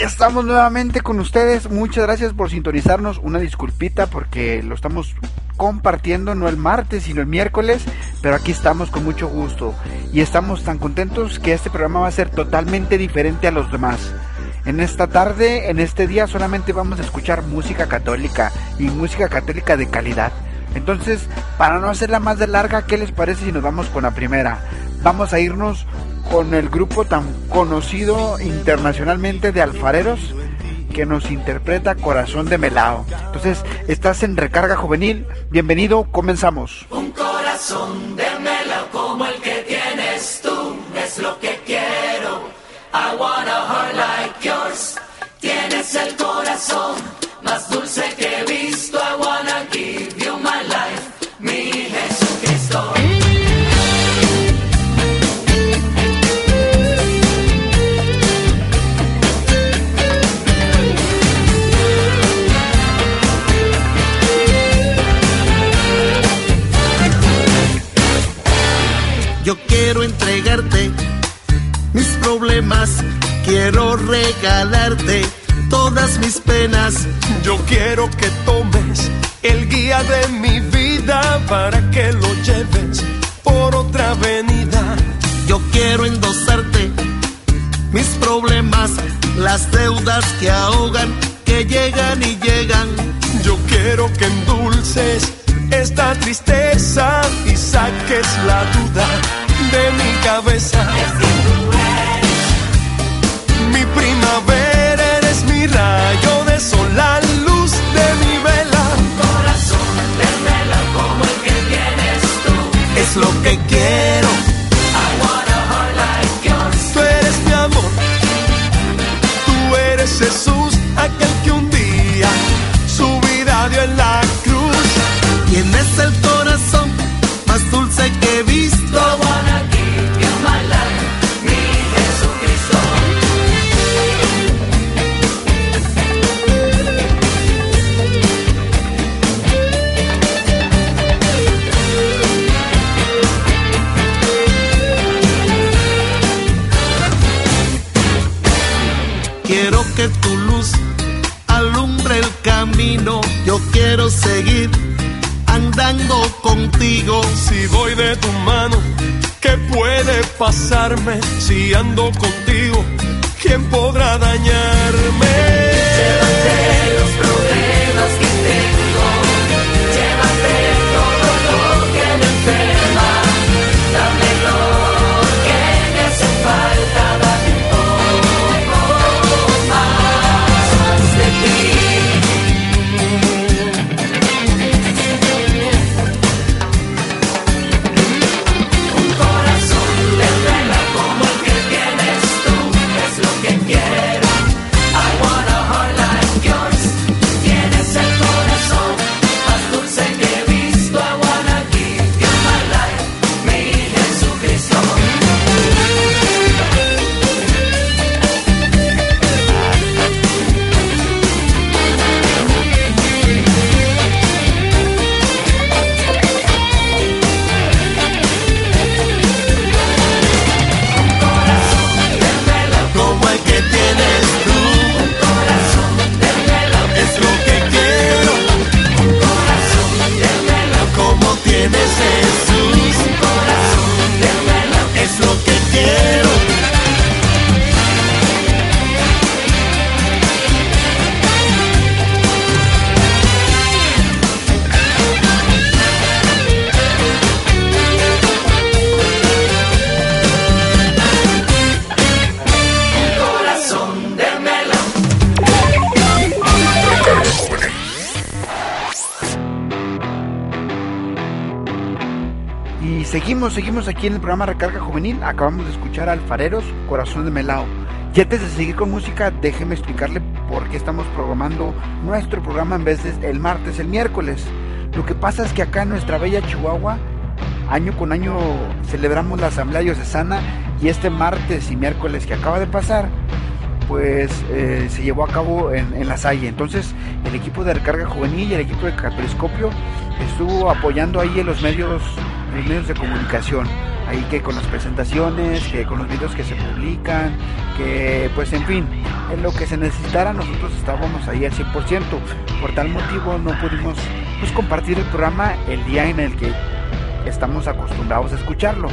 estamos nuevamente con ustedes. Muchas gracias por sintonizarnos. Una disculpita porque lo estamos compartiendo no el martes sino el miércoles, pero aquí estamos con mucho gusto y estamos tan contentos que este programa va a ser totalmente diferente a los demás. En esta tarde, en este día solamente vamos a escuchar música católica y música católica de calidad. Entonces, para no hacerla más de larga, ¿qué les parece si nos vamos con la primera? Vamos a irnos con el grupo tan conocido internacionalmente de alfareros que nos interpreta Corazón de Melao. Entonces, estás en Recarga Juvenil. Bienvenido, comenzamos. Un corazón de melao como el que tienes tú es lo que quiero. I want a heart like yours. Tienes el corazón más dulce que quiero regalarte todas mis penas. Yo quiero que tomes el guía de mi vida para que lo lleves por otra avenida. Yo quiero endosarte mis problemas, las deudas que ahogan, que llegan y llegan. Yo quiero que endulces esta tristeza y saques la duda de mi cabeza. Mi primavera eres mi rayo de sol, la luz de mi vela. Corazón de melao como el que tienes tú. Es lo que quiero. I want a heart like yours. Tú eres mi amor, tú eres Jesús, aquel que un día su vida dio en la cruz. Tienes el corazón Si ando contigo, Y seguimos, seguimos aquí en el programa Recarga Juvenil. Acabamos de escuchar Alfareros, Corazón de Melao. Y antes de seguir con música, déjeme explicarle por qué estamos programando nuestro programa en vez de el martes, el miércoles. Lo que pasa es que acá en nuestra bella Chihuahua, año con año celebramos la Asamblea Diocesana y este martes y miércoles que acaba de pasar, pues eh, se llevó a cabo en, La Salle. Entonces, el equipo de recarga juvenil y el equipo de Catoliscopio estuvo apoyando ahí en los medios, los medios de comunicación. ahí que con las presentaciones, que con los videos que se publican, que pues en fin, en lo que se necesitara nosotros estábamos ahí al 100%. Por tal motivo no pudimos pues compartir el programa el día en el que estamos acostumbrados a escucharlo.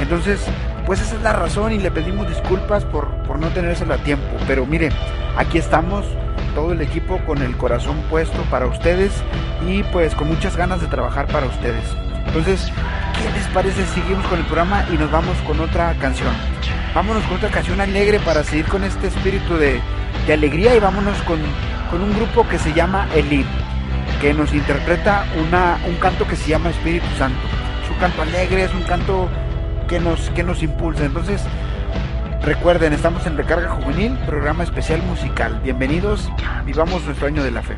Entonces, pues esa es la razón y le pedimos disculpas por, por no tenérselo a tiempo. Pero mire, aquí estamos, todo el equipo con el corazón puesto para ustedes y pues con muchas ganas de trabajar para ustedes. Entonces, ¿qué les parece? Seguimos con el programa y nos vamos con otra canción. Vámonos con otra canción alegre para seguir con este espíritu de, de alegría y vámonos con, con un grupo que se llama Elite, que nos interpreta una, un canto que se llama Espíritu Santo. Es un canto alegre, es un canto que nos, que nos impulsa. Entonces, recuerden, estamos en Recarga Juvenil, programa especial musical. Bienvenidos, vivamos nuestro año de la fe.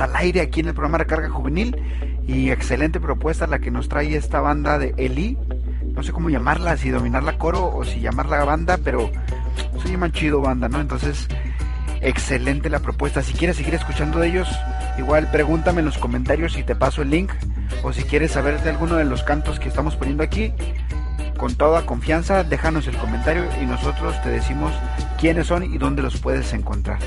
Al aire aquí en el programa Recarga Juvenil y excelente propuesta la que nos trae esta banda de Eli. No sé cómo llamarla, si dominarla coro o si llamarla banda, pero se llaman chido banda, ¿no? Entonces, excelente la propuesta. Si quieres seguir escuchando de ellos, igual pregúntame en los comentarios si te paso el link o si quieres saber de alguno de los cantos que estamos poniendo aquí. Con toda confianza, déjanos el comentario y nosotros te decimos quiénes son y dónde los puedes encontrar.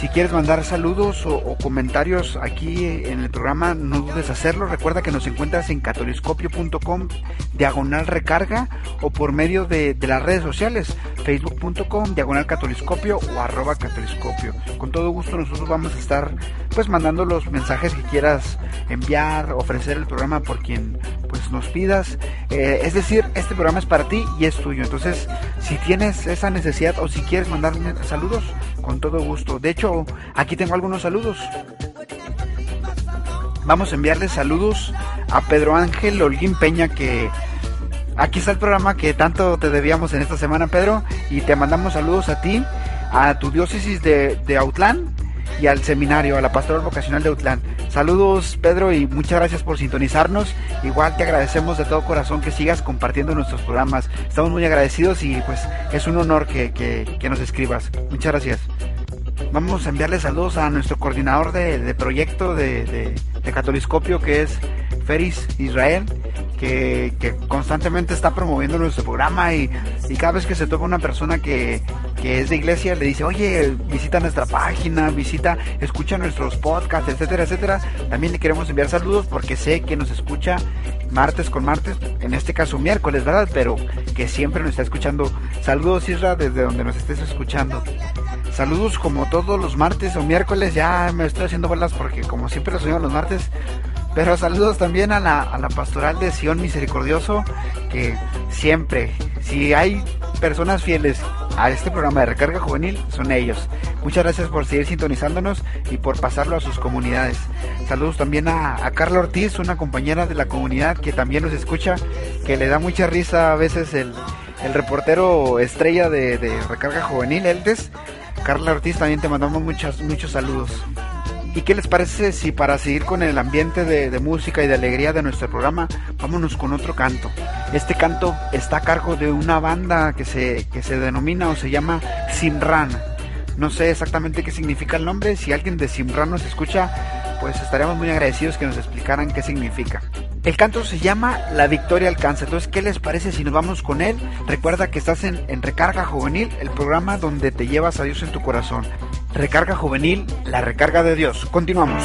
Si quieres mandar saludos o, comentarios aquí en el programa, no dudes hacerlo. Recuerda que nos encuentras en catoliscopio.com, diagonal recarga, o por medio de, de las redes sociales, facebook.com, diagonal catoliscopio o arroba catoliscopio. Con todo gusto nosotros vamos a estar pues mandando los mensajes que quieras enviar, ofrecer el programa por quien nos pidas. Eh, es decir, este programa es para ti y es tuyo. Entonces, si tienes esa necesidad o si quieres mandarme saludos, con todo gusto. De hecho, aquí tengo algunos saludos. Vamos a enviarle saludos a Pedro Ángel Holguín Peña que aquí está el programa que tanto te debíamos en esta semana, Pedro, y te mandamos saludos a ti, a tu diócesis de, de Autlán y al seminario, a la pastoral vocacional de Autlán. Saludos, Pedro, y muchas gracias por sintonizarnos. Igual te agradecemos de todo corazón que sigas compartiendo nuestros programas. Estamos muy agradecidos y pues es un honor que, que- que nos escribas. Muchas gracias. Vamos a enviarle saludos a nuestro coordinador de, de proyecto de, de, de Catoliscopio, que es Feris Israel, que, constantemente está promoviendo nuestro programa y, y cada vez que se toca una persona que, que es de iglesia, le dice, oye, visita nuestra página, visita, escucha nuestros podcasts, etcétera, etcétera. También le queremos enviar saludos porque sé que nos escucha martes con martes, en este caso miércoles, ¿verdad? Pero que siempre nos está escuchando. Saludos, Isra, desde donde nos estés escuchando. Saludos como todos los martes o miércoles, ya me estoy haciendo bolas porque como siempre los oigo los martes. Pero saludos también a la, a la pastoral de Sion Misericordioso, que siempre, si hay personas fieles a este programa de recarga juvenil, son ellos. Muchas gracias por seguir sintonizándonos y por pasarlo a sus comunidades. Saludos también a, a Carla Ortiz, una compañera de la comunidad que también nos escucha, que le da mucha risa a veces el, el reportero estrella de, de recarga juvenil, Eldes. Carla Ortiz, también te mandamos muchos, muchos saludos. ¿Y qué les parece si para seguir con el ambiente de, música y de alegría de nuestro programa, vámonos con otro canto? Este canto está a cargo de una banda que se, que se denomina o se llama Simran. No sé exactamente qué significa el nombre, si alguien de Simran nos escucha, pues estaríamos muy agradecidos que nos explicaran qué significa. El canto se llama La Victoria Alcanza. Entonces, ¿qué les parece si nos vamos con él? Recuerda que estás en, en Recarga Juvenil, el programa donde te llevas a Dios en tu corazón. Recarga Juvenil, la recarga de Dios. Continuamos.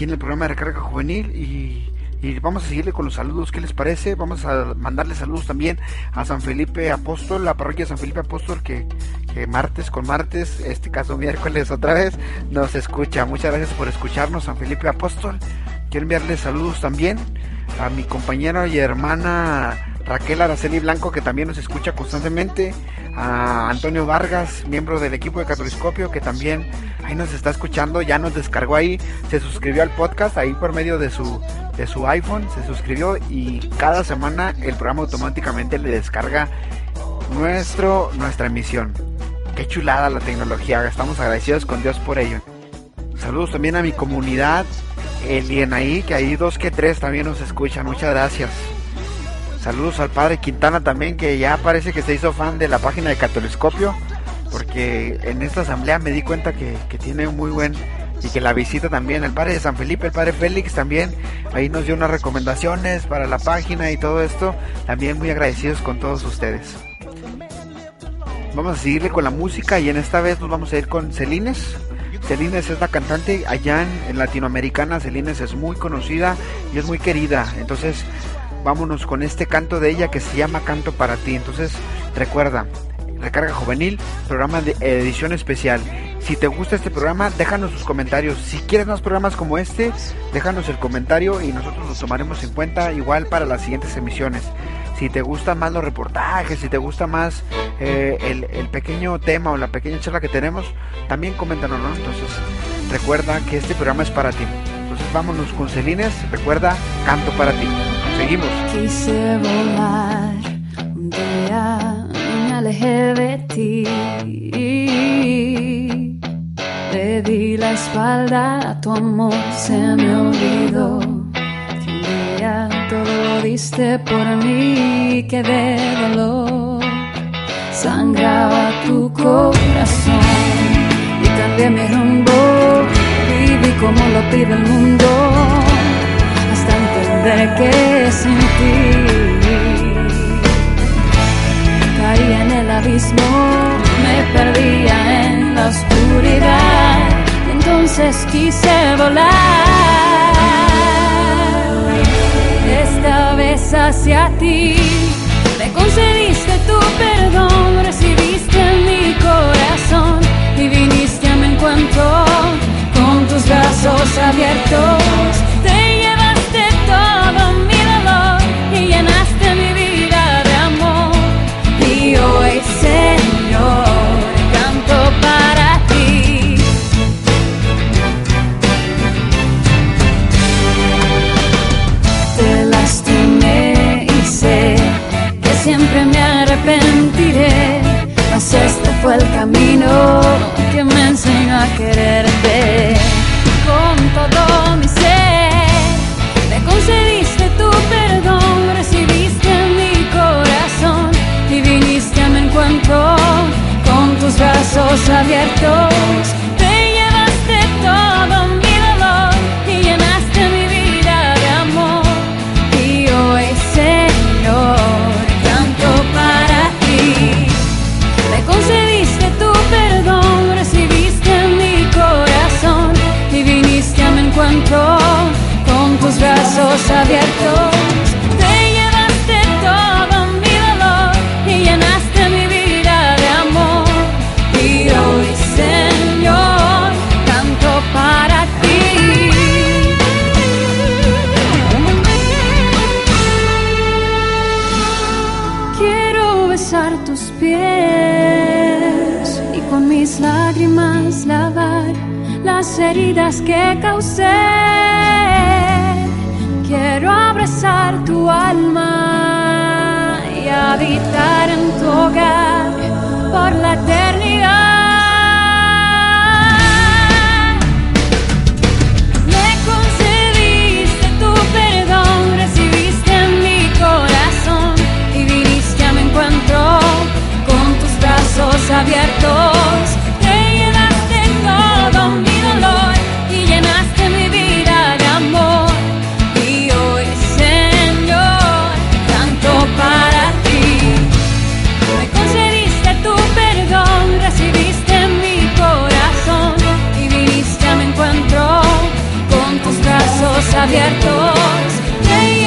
Aquí en el programa de Recarga Juvenil y, vamos a seguirle con los saludos. ¿Qué les parece? Vamos a mandarle saludos también a San Felipe Apóstol, la parroquia de San Felipe Apóstol, que, que martes con martes, este caso miércoles otra vez, nos escucha. Muchas gracias por escucharnos, San Felipe Apóstol. Quiero enviarle saludos también a mi compañera y hermana Raquel Araceli Blanco, que también nos escucha constantemente, a Antonio Vargas, miembro del equipo de Catoliscopio, que también ahí nos está escuchando, ya nos descargó ahí, se suscribió al podcast ahí por medio de su, de su iPhone, se suscribió y cada semana el programa automáticamente le descarga nuestro, nuestra emisión. Qué chulada la tecnología, estamos agradecidos con Dios por ello. Saludos también a mi comunidad, el ahí, que hay dos que tres también nos escuchan, muchas gracias. Saludos al padre Quintana también, que ya parece que se hizo fan de la página de Catoliscopio, porque en esta asamblea me di cuenta que, que tiene muy buen y que la visita también, el padre de San Felipe, el padre Félix también, ahí nos dio unas recomendaciones para la página y todo esto, también muy agradecidos con todos ustedes. Vamos a seguirle con la música y en esta vez nos vamos a ir con Celines. Celines es la cantante allá en, en Latinoamericana, Celines es muy conocida y es muy querida, entonces vámonos con este canto de ella que se llama Canto para ti. Entonces, recuerda, Recarga Juvenil, programa de edición especial. Si te gusta este programa, déjanos sus comentarios. Si quieres más programas como este, déjanos el comentario y nosotros los tomaremos en cuenta igual para las siguientes emisiones. Si te gustan más los reportajes, si te gusta más eh, el, el pequeño tema o la pequeña charla que tenemos, también coméntanos, ¿no? Entonces, recuerda que este programa es para ti. Entonces, vámonos con Celines. Recuerda, canto para ti. Quise volar un día me alejé de ti. Le di la espalda a tu amor, se me olvidó. Que un día todo lo diste por mí, que de dolor sangraba tu corazón. Y cambié mi rumbo, viví como lo pide el mundo entender que sin ti en el abismo, me perdía en la oscuridad, y entonces quise volar. Esta vez hacia ti, me concediste tu perdón, recibiste mi corazón y viniste a mi encuentro con tus brazos abiertos. Te llevaste todo que causé. Quiero abrazar tu alma y habitar en tu hogar por la eternidad. Me ojos abiertos.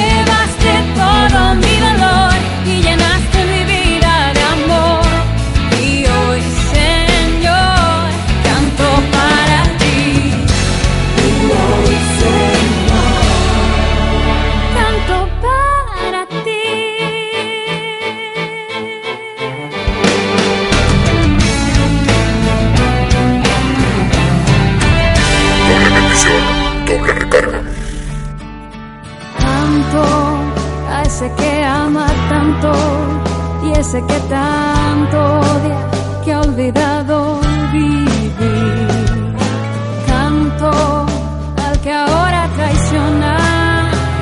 Que tanto odia, que ha olvidado vivir. Canto al que ahora traiciona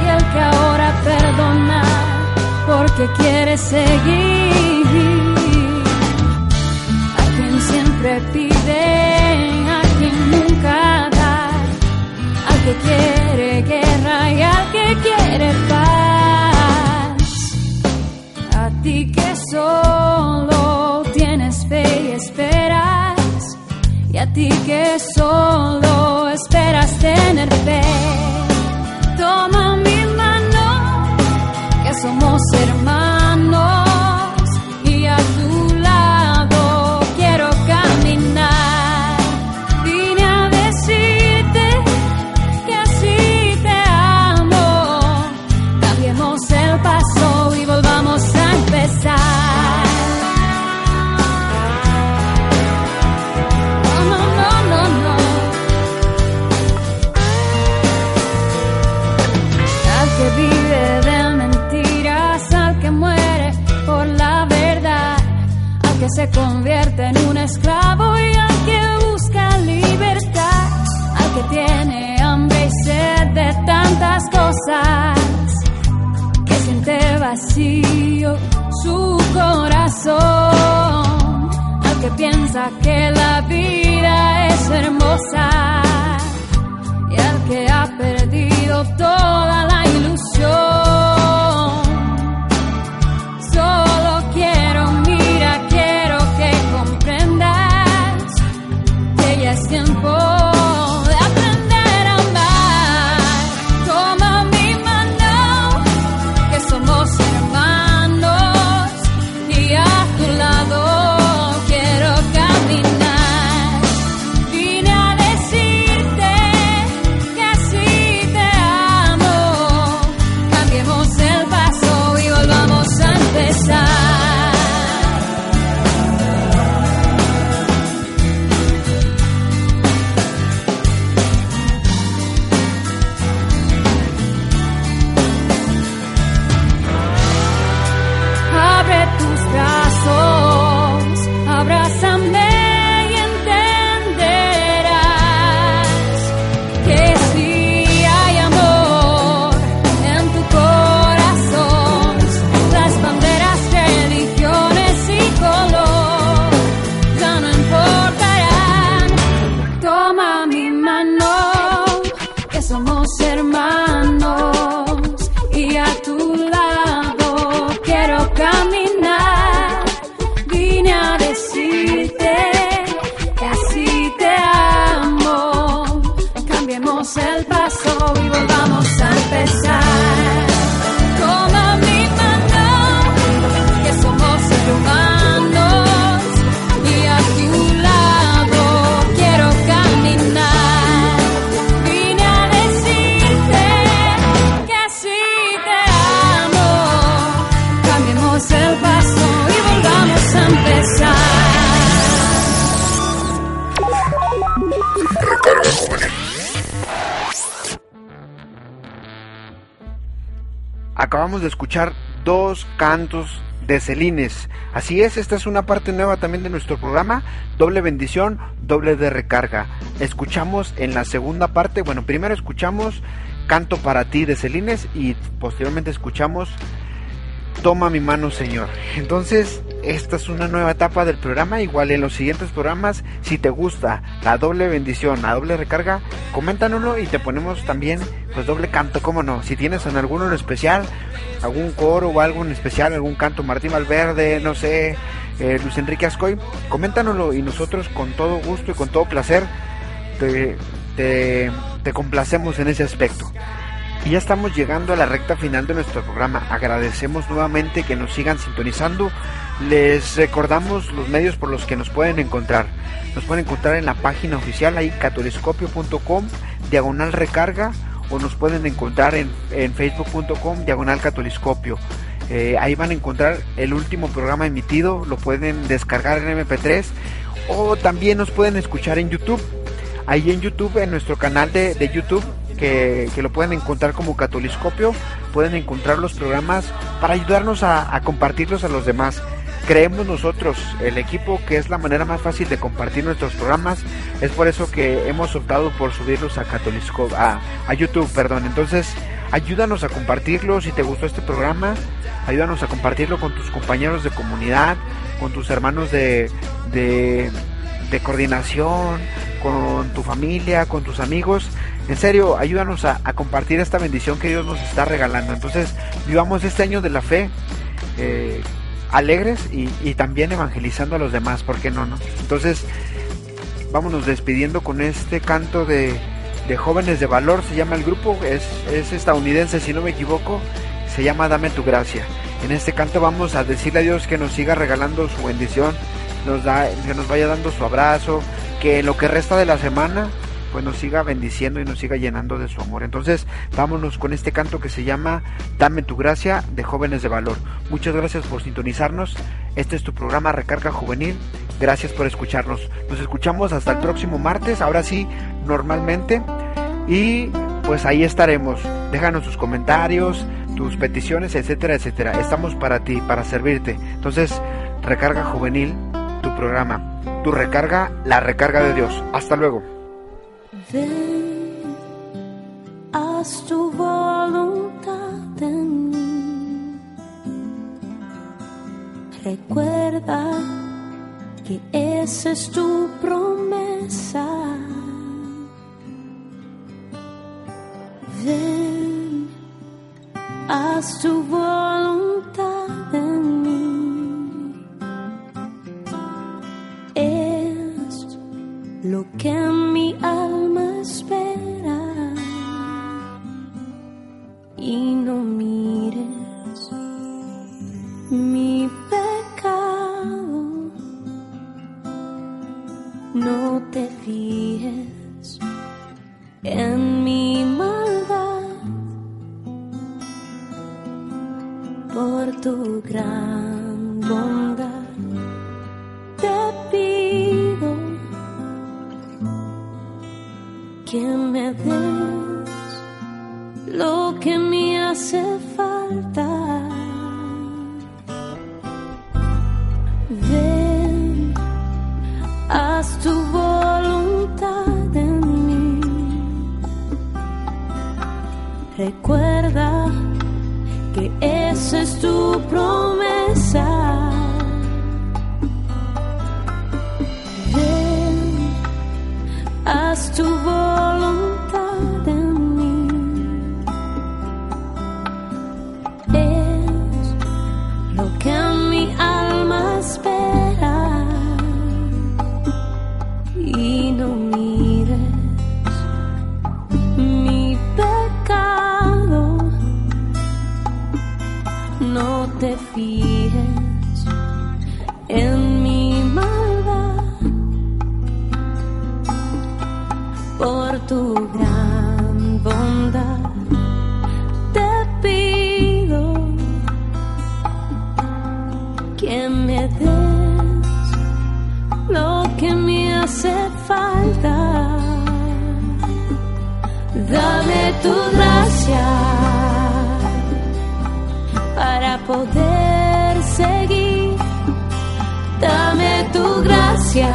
y al que ahora perdona porque quiere seguir. Ti que solo esperas tener fe. Vacío su corazón, al que piensa que la vida es hermosa cantos de Celines. Así es, esta es una parte nueva también de nuestro programa, doble bendición, doble de recarga. Escuchamos en la segunda parte, bueno, primero escuchamos Canto para ti de Celines y posteriormente escuchamos Toma mi mano, Señor. Entonces, esta es una nueva etapa del programa. Igual en los siguientes programas, si te gusta la doble bendición, la doble recarga, coméntanoslo y te ponemos también, pues doble canto, cómo no. Si tienes en alguno en especial, algún coro o algo en especial, algún canto, Martín Valverde, no sé, eh, Luis Enrique Ascoy, coméntanoslo y nosotros con todo gusto y con todo placer te, te, te complacemos en ese aspecto. Y ya estamos llegando a la recta final de nuestro programa. Agradecemos nuevamente que nos sigan sintonizando. Les recordamos los medios por los que nos pueden encontrar. Nos pueden encontrar en la página oficial ahí catoliscopio.com diagonal recarga o nos pueden encontrar en, en facebook.com diagonal catoliscopio. Eh, ahí van a encontrar el último programa emitido, lo pueden descargar en MP3 o también nos pueden escuchar en YouTube. Ahí en YouTube, en nuestro canal de, de YouTube, que, lo pueden encontrar como Catoliscopio, pueden encontrar los programas para ayudarnos a, compartirlos a los demás. Creemos nosotros, el equipo, que es la manera más fácil de compartir nuestros programas. Es por eso que hemos optado por subirlos a Catolisco, a, a YouTube, perdón. Entonces, ayúdanos a compartirlo si te gustó este programa. Ayúdanos a compartirlo con tus compañeros de comunidad, con tus hermanos de, de coordinación, con tu familia, con tus amigos. En serio, ayúdanos a, compartir esta bendición que Dios nos está regalando. Entonces, vivamos este año de la fe. eh, alegres y, y también evangelizando a los demás, ¿por qué no? no? Entonces, vámonos despidiendo con este canto de, de jóvenes de valor, se llama el grupo, es, es estadounidense si no me equivoco, se llama Dame tu gracia. En este canto vamos a decirle a Dios que nos siga regalando su bendición, nos da, que nos vaya dando su abrazo, que en lo que resta de la semana pues nos siga bendiciendo y nos siga llenando de su amor. Entonces, vámonos con este canto que se llama Dame tu gracia de jóvenes de valor. Muchas gracias por sintonizarnos. Este es tu programa Recarga Juvenil. Gracias por escucharnos. Nos escuchamos hasta el próximo martes, ahora sí, normalmente. Y pues ahí estaremos. Déjanos tus comentarios, tus peticiones, etcétera, etcétera. Estamos para ti, para servirte. Entonces, Recarga Juvenil, tu programa. Tu recarga, la recarga de Dios. Hasta luego. Ven, haz tu voluntad en mí. Recuerda que esa es tu promesa. Ven, haz tu voluntad lo que mi alma espera. Y no mires mi pecado. No te fijes en mi maldad. Por tu gran bondad en mi maldad por tu gran bondad. Te pido que me des lo que me hace falta. Dame tu gracia para poder seguir. Dame tu gracia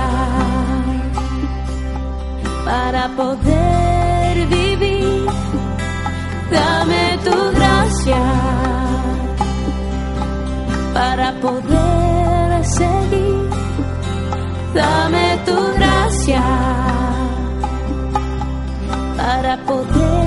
para poder vivir. Dame tu gracia para poder seguir. Dame tu gracia para poder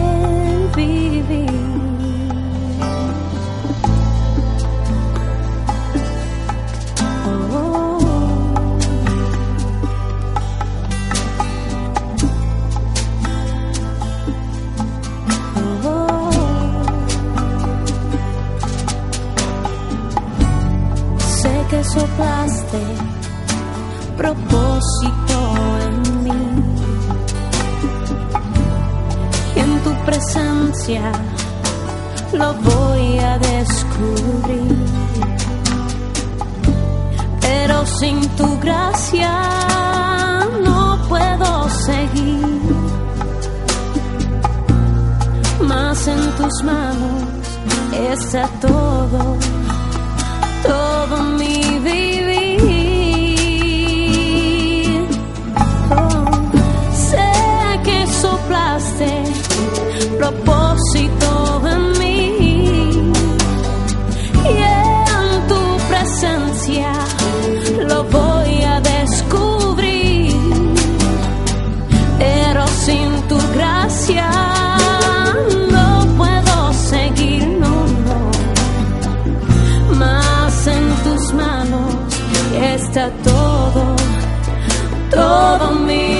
soplaste propósito en mí. Y en tu presencia lo voy a descubrir. Pero sin tu gracia no puedo seguir. Más en tus manos está todo, todo mi vivir. Oh, sé que soplaste propósito está todo, todo mío.